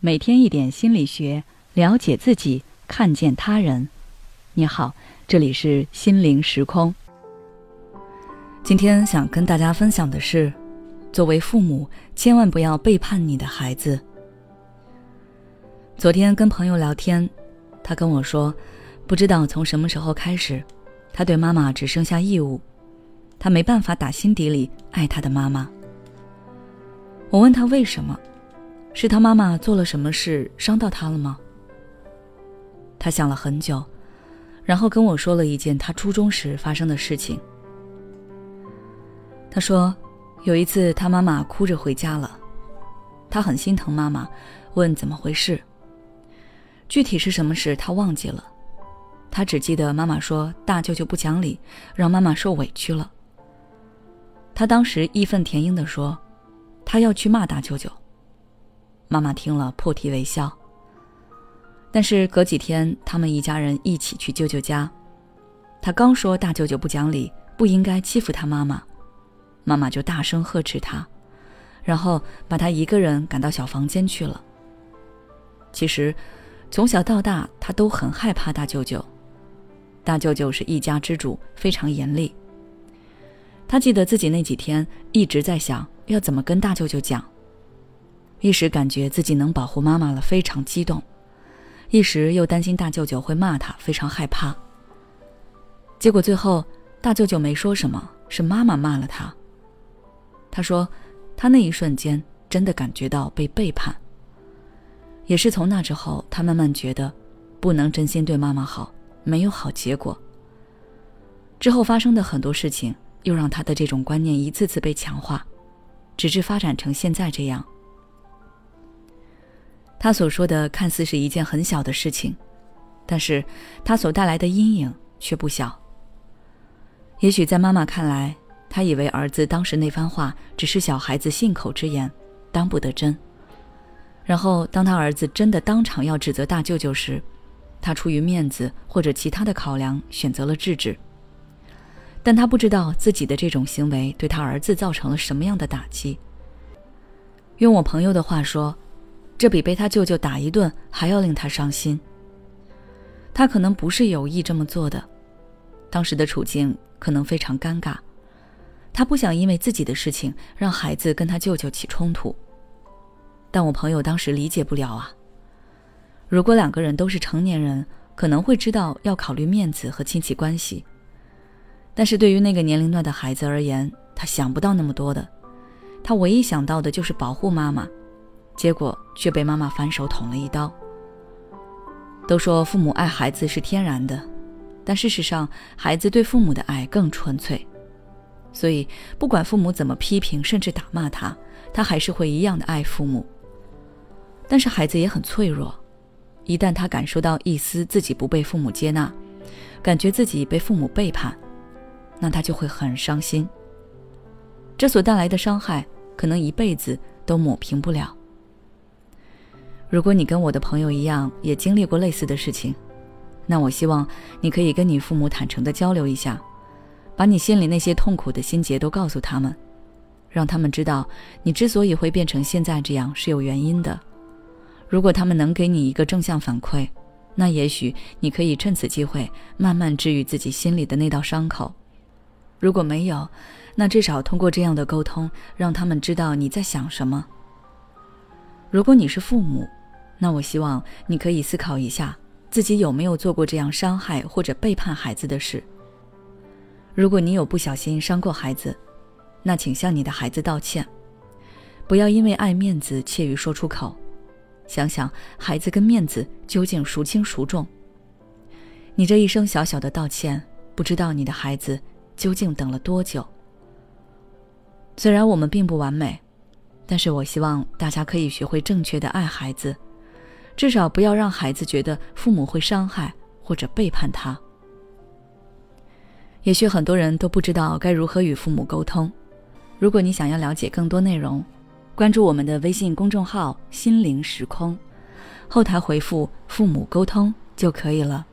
每天一点心理学，了解自己，看见他人。你好，这里是心灵时空。今天想跟大家分享的是，作为父母，千万不要背叛你的孩子。昨天跟朋友聊天，他跟我说，不知道从什么时候开始，他对妈妈只剩下义务，他没办法打心底里爱他的妈妈。我问他为什么。是他妈妈做了什么事伤到他了吗？他想了很久，然后跟我说了一件他初中时发生的事情。他说，有一次他妈妈哭着回家了，他很心疼妈妈，问怎么回事。具体是什么事他忘记了，他只记得妈妈说大舅舅不讲理，让妈妈受委屈了。他当时义愤填膺地说，他要去骂大舅舅。妈妈听了破涕为笑。但是隔几天，他们一家人一起去舅舅家，他刚说大舅舅不讲理，不应该欺负他妈妈，妈妈就大声呵斥他，然后把他一个人赶到小房间去了。其实，从小到大，他都很害怕大舅舅。大舅舅是一家之主，非常严厉。他记得自己那几天一直在想要怎么跟大舅舅讲。一时感觉自己能保护妈妈了，非常激动；一时又担心大舅舅会骂他，非常害怕。结果最后，大舅舅没说什么，是妈妈骂了他。他说，他那一瞬间真的感觉到被背叛。也是从那之后，他慢慢觉得，不能真心对妈妈好，没有好结果。之后发生的很多事情，又让他的这种观念一次次被强化，直至发展成现在这样。他所说的看似是一件很小的事情，但是他所带来的阴影却不小。也许在妈妈看来，她以为儿子当时那番话只是小孩子信口之言，当不得真。然后当他儿子真的当场要指责大舅舅时，他出于面子或者其他的考量，选择了制止。但他不知道自己的这种行为对他儿子造成了什么样的打击。用我朋友的话说。这比被他舅舅打一顿还要令他伤心。他可能不是有意这么做的，当时的处境可能非常尴尬，他不想因为自己的事情让孩子跟他舅舅起冲突。但我朋友当时理解不了啊。如果两个人都是成年人，可能会知道要考虑面子和亲戚关系，但是对于那个年龄段的孩子而言，他想不到那么多的，他唯一想到的就是保护妈妈。结果却被妈妈反手捅了一刀。都说父母爱孩子是天然的，但事实上，孩子对父母的爱更纯粹。所以，不管父母怎么批评，甚至打骂他，他还是会一样的爱父母。但是，孩子也很脆弱，一旦他感受到一丝自己不被父母接纳，感觉自己被父母背叛，那他就会很伤心。这所带来的伤害，可能一辈子都抹平不了。如果你跟我的朋友一样，也经历过类似的事情，那我希望你可以跟你父母坦诚的交流一下，把你心里那些痛苦的心结都告诉他们，让他们知道你之所以会变成现在这样是有原因的。如果他们能给你一个正向反馈，那也许你可以趁此机会慢慢治愈自己心里的那道伤口。如果没有，那至少通过这样的沟通，让他们知道你在想什么。如果你是父母，那我希望你可以思考一下，自己有没有做过这样伤害或者背叛孩子的事。如果你有不小心伤过孩子，那请向你的孩子道歉，不要因为爱面子怯于说出口。想想孩子跟面子究竟孰轻孰重？你这一声小小的道歉，不知道你的孩子究竟等了多久。虽然我们并不完美。但是我希望大家可以学会正确的爱孩子，至少不要让孩子觉得父母会伤害或者背叛他。也许很多人都不知道该如何与父母沟通。如果你想要了解更多内容，关注我们的微信公众号“心灵时空”，后台回复“父母沟通”就可以了。